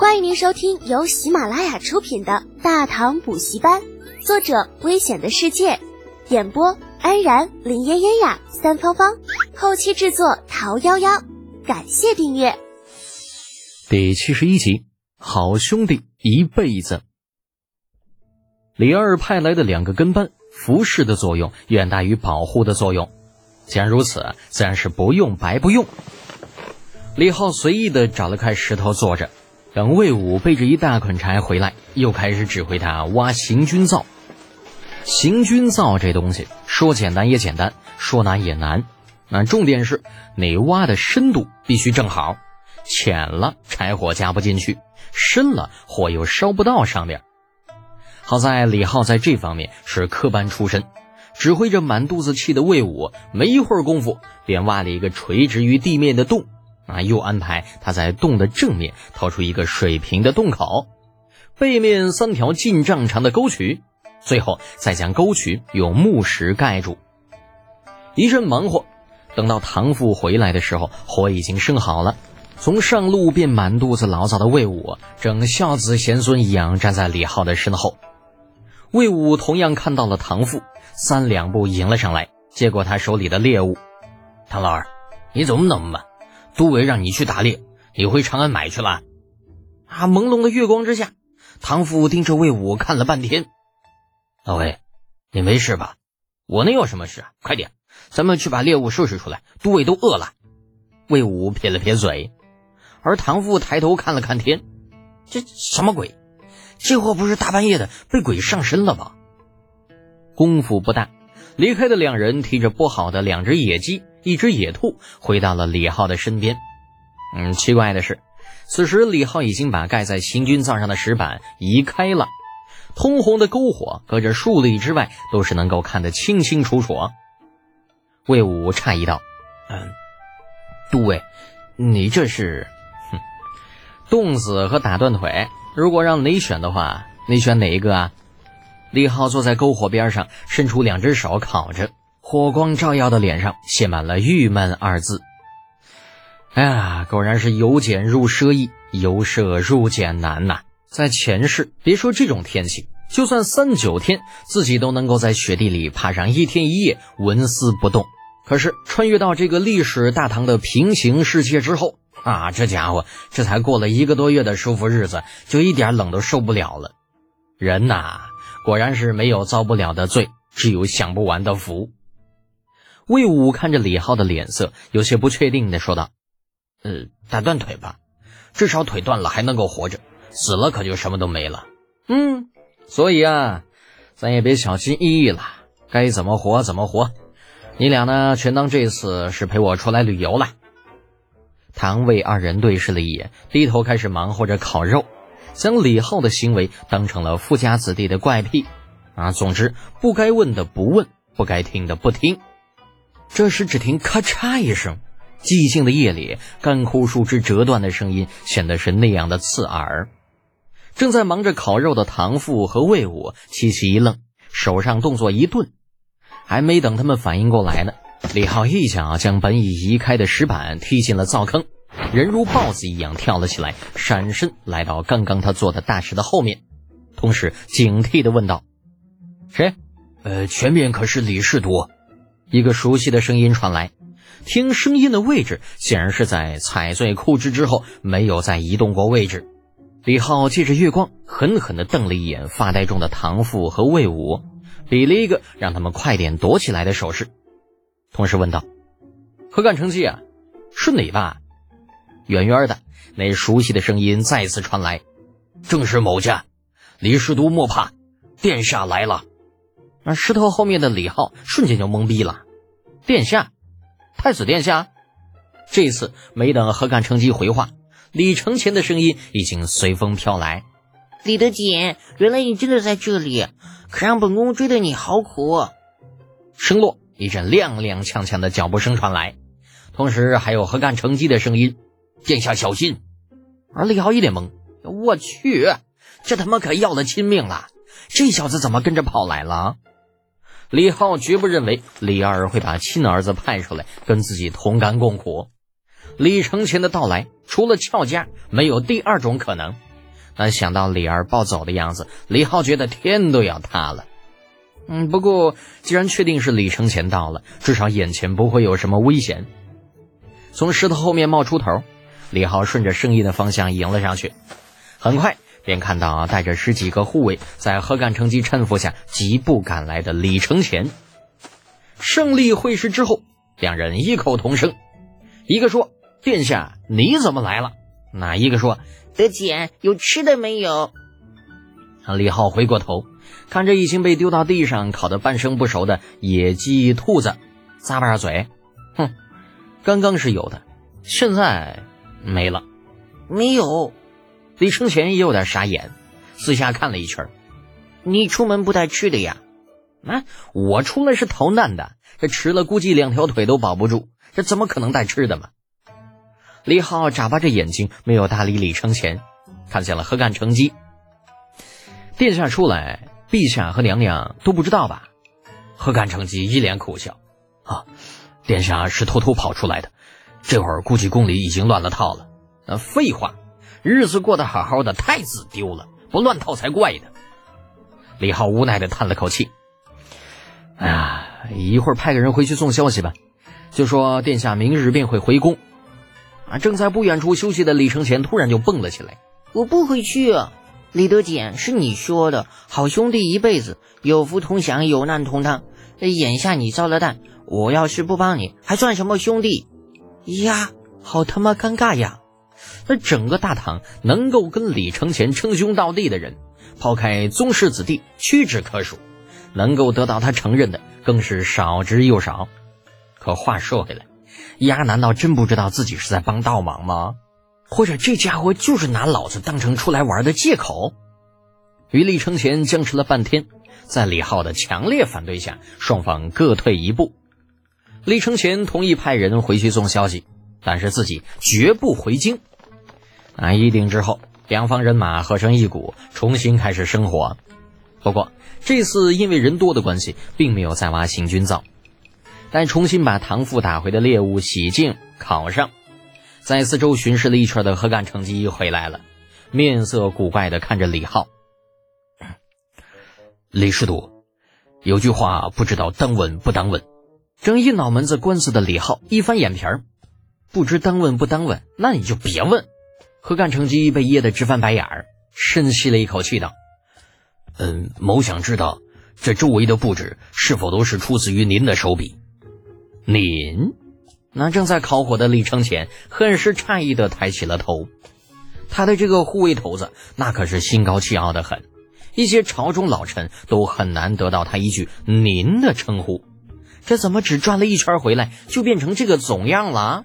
欢迎您收听由喜马拉雅出品的《大唐补习班》，作者：危险的世界，演播：安然、林嫣嫣呀、三芳芳，后期制作：桃夭夭。感谢订阅。第七十一集，好兄弟一辈子。李二派来的两个跟班，服侍的作用远大于保护的作用。既然如此，自然是不用白不用。李浩随意的找了块石头坐着，等魏武背着一大捆柴回来，又开始指挥他挖行军灶。行军灶这东西说简单也简单，说难也难。那重点是你挖的深度必须正好，浅了柴火加不进去，深了火又烧不到上面。好在李浩在这方面是科班出身，指挥着满肚子气的魏武，没一会儿功夫便挖了一个垂直于地面的洞，啊，又安排他在洞的正面掏出一个水平的洞口，背面三条近丈长的沟渠，最后再将沟渠用木石盖住。一阵忙活，等到唐父回来的时候，火已经生好了。从上路便满肚子牢骚的魏武，正孝子贤孙一样站在李浩的身后。魏武同样看到了唐父，三两步迎了上来，接过他手里的猎物。唐老二，你怎么那么慢？都尉让你去打猎，你回长安买去了？啊！朦胧的月光之下，唐父盯着魏武看了半天。老魏，你没事吧？我能有什么事啊？快点，咱们去把猎物收拾出来，都尉都饿了。魏武撇了撇嘴，而唐父抬头看了看天，这什么鬼？这货不是大半夜的被鬼上身了吗？功夫不大，离开的两人提着剥好的两只野鸡、一只野兔，回到了李浩的身边。嗯，奇怪的是，此时李浩已经把盖在行军灶上的石板移开了，通红的篝火隔着数里之外都是能够看得清清楚楚。魏武诧异道：“嗯，杜尉，你这是……哼，冻死和打断腿。”如果让你选的话，你选哪一个啊？李浩坐在篝火边上，伸出两只手烤着，火光照耀的脸上写满了郁闷二字。哎呀，果然是由俭入奢易，由奢入俭难呐！在前世，别说这种天气，就算三九天，自己都能够在雪地里趴上一天一夜，纹丝不动。可是穿越到这个历史大唐的平行世界之后。啊，这家伙这才过了一个多月的舒服日子，就一点冷都受不了了。人呐，果然是没有遭不了的罪，只有享不完的福。魏武看着李浩的脸色，有些不确定的说道：“呃，打断腿吧，至少腿断了还能够活着，死了可就什么都没了。”嗯，所以啊，咱也别小心翼翼了，该怎么活怎么活。你俩呢，全当这次是陪我出来旅游了。唐魏二人对视了一眼，低头开始忙活着烤肉，将李浩的行为当成了富家子弟的怪癖。啊，总之不该问的不问，不该听的不听。这时，只听咔嚓一声，寂静的夜里，干枯树枝折断的声音显得是那样的刺耳。正在忙着烤肉的唐父和魏武齐齐一愣，手上动作一顿，还没等他们反应过来呢。李浩一脚将本已移开的石板踢进了灶坑，人如豹子一样跳了起来，闪身来到刚刚他坐的大石的后面，同时警惕地问道：“谁？呃，前面可是李世独？”一个熟悉的声音传来，听声音的位置显然是在踩碎枯枝之后没有再移动过位置。李浩借着月光狠狠地瞪了一眼发呆中的唐父和魏武，比了一个让他们快点躲起来的手势。同时问道：“何干成绩啊？是你吧？”远远的那熟悉的声音再次传来：“正是某家，李世都莫怕，殿下来了。”那石头后面的李浩瞬间就懵逼了：“殿下，太子殿下！”这次没等何干成机回话，李承前的声音已经随风飘来：“李德锦，原来你真的在这里，可让本宫追的你好苦。”声落。一阵踉踉跄跄的脚步声传来，同时还有何干成机的声音：“殿下小心！”而李浩一脸懵：“我去，这他妈可要了亲命了！这小子怎么跟着跑来了？”李浩绝不认为李二会把亲儿子派出来跟自己同甘共苦。李承前的到来，除了俏家，没有第二种可能。但想到李二暴走的样子，李浩觉得天都要塌了。嗯，不过既然确定是李承前到了，至少眼前不会有什么危险。从石头后面冒出头，李浩顺着声音的方向迎了上去，很快便看到带着十几个护卫在何干成机搀扶下疾步赶来的李承前。胜利会师之后，两人异口同声，一个说：“殿下，你怎么来了？”那一个说：“德简，有吃的没有？”李浩回过头，看着已经被丢到地上、烤得半生不熟的野鸡、兔子，咂巴着嘴，哼，刚刚是有的，现在没了。没有。李承前也有点傻眼，四下看了一圈你出门不带吃的呀？”“啊，我出来是逃难的，这吃了估计两条腿都保不住，这怎么可能带吃的嘛？”李浩眨巴着眼睛，没有搭理李承前，看向了何干成机。殿下出来，陛下和娘娘都不知道吧？何干成机一脸苦笑：“啊，殿下是偷偷跑出来的，这会儿估计宫里已经乱了套了。”“啊，废话，日子过得好好的，太子丢了，不乱套才怪呢。”李浩无奈的叹了口气：“哎呀，一会儿派个人回去送消息吧，就说殿下明日便会回宫。”啊，正在不远处休息的李承前突然就蹦了起来：“我不回去。”李德简是你说的好兄弟，一辈子有福同享，有难同当。眼下你遭了难，我要是不帮你，还算什么兄弟？呀，好他妈尴尬呀！那整个大唐能够跟李承乾称兄道弟的人，抛开宗室子弟，屈指可数；能够得到他承认的，更是少之又少。可话说回来，丫难道真不知道自己是在帮倒忙吗？或者这家伙就是拿老子当成出来玩的借口，与李承乾僵持了半天，在李浩的强烈反对下，双方各退一步。李承乾同意派人回去送消息，但是自己绝不回京。啊，议定之后，两方人马合成一股，重新开始生活。不过这次因为人多的关系，并没有再挖行军灶，待重新把唐父打回的猎物洗净烤上。在四周巡视了一圈的何干成机回来了，面色古怪的看着李浩。李师徒，有句话不知道当问不当问。正一脑门子官司的李浩一翻眼皮儿，不知当问不当问，那你就别问。何干成机被噎得直翻白眼儿，深吸了一口气道：“嗯，某想知道这周围的布置是否都是出自于您的手笔？您？”那正在烤火的李承前很是诧异的抬起了头，他的这个护卫头子那可是心高气傲的很，一些朝中老臣都很难得到他一句“您”的称呼，这怎么只转了一圈回来就变成这个总样了？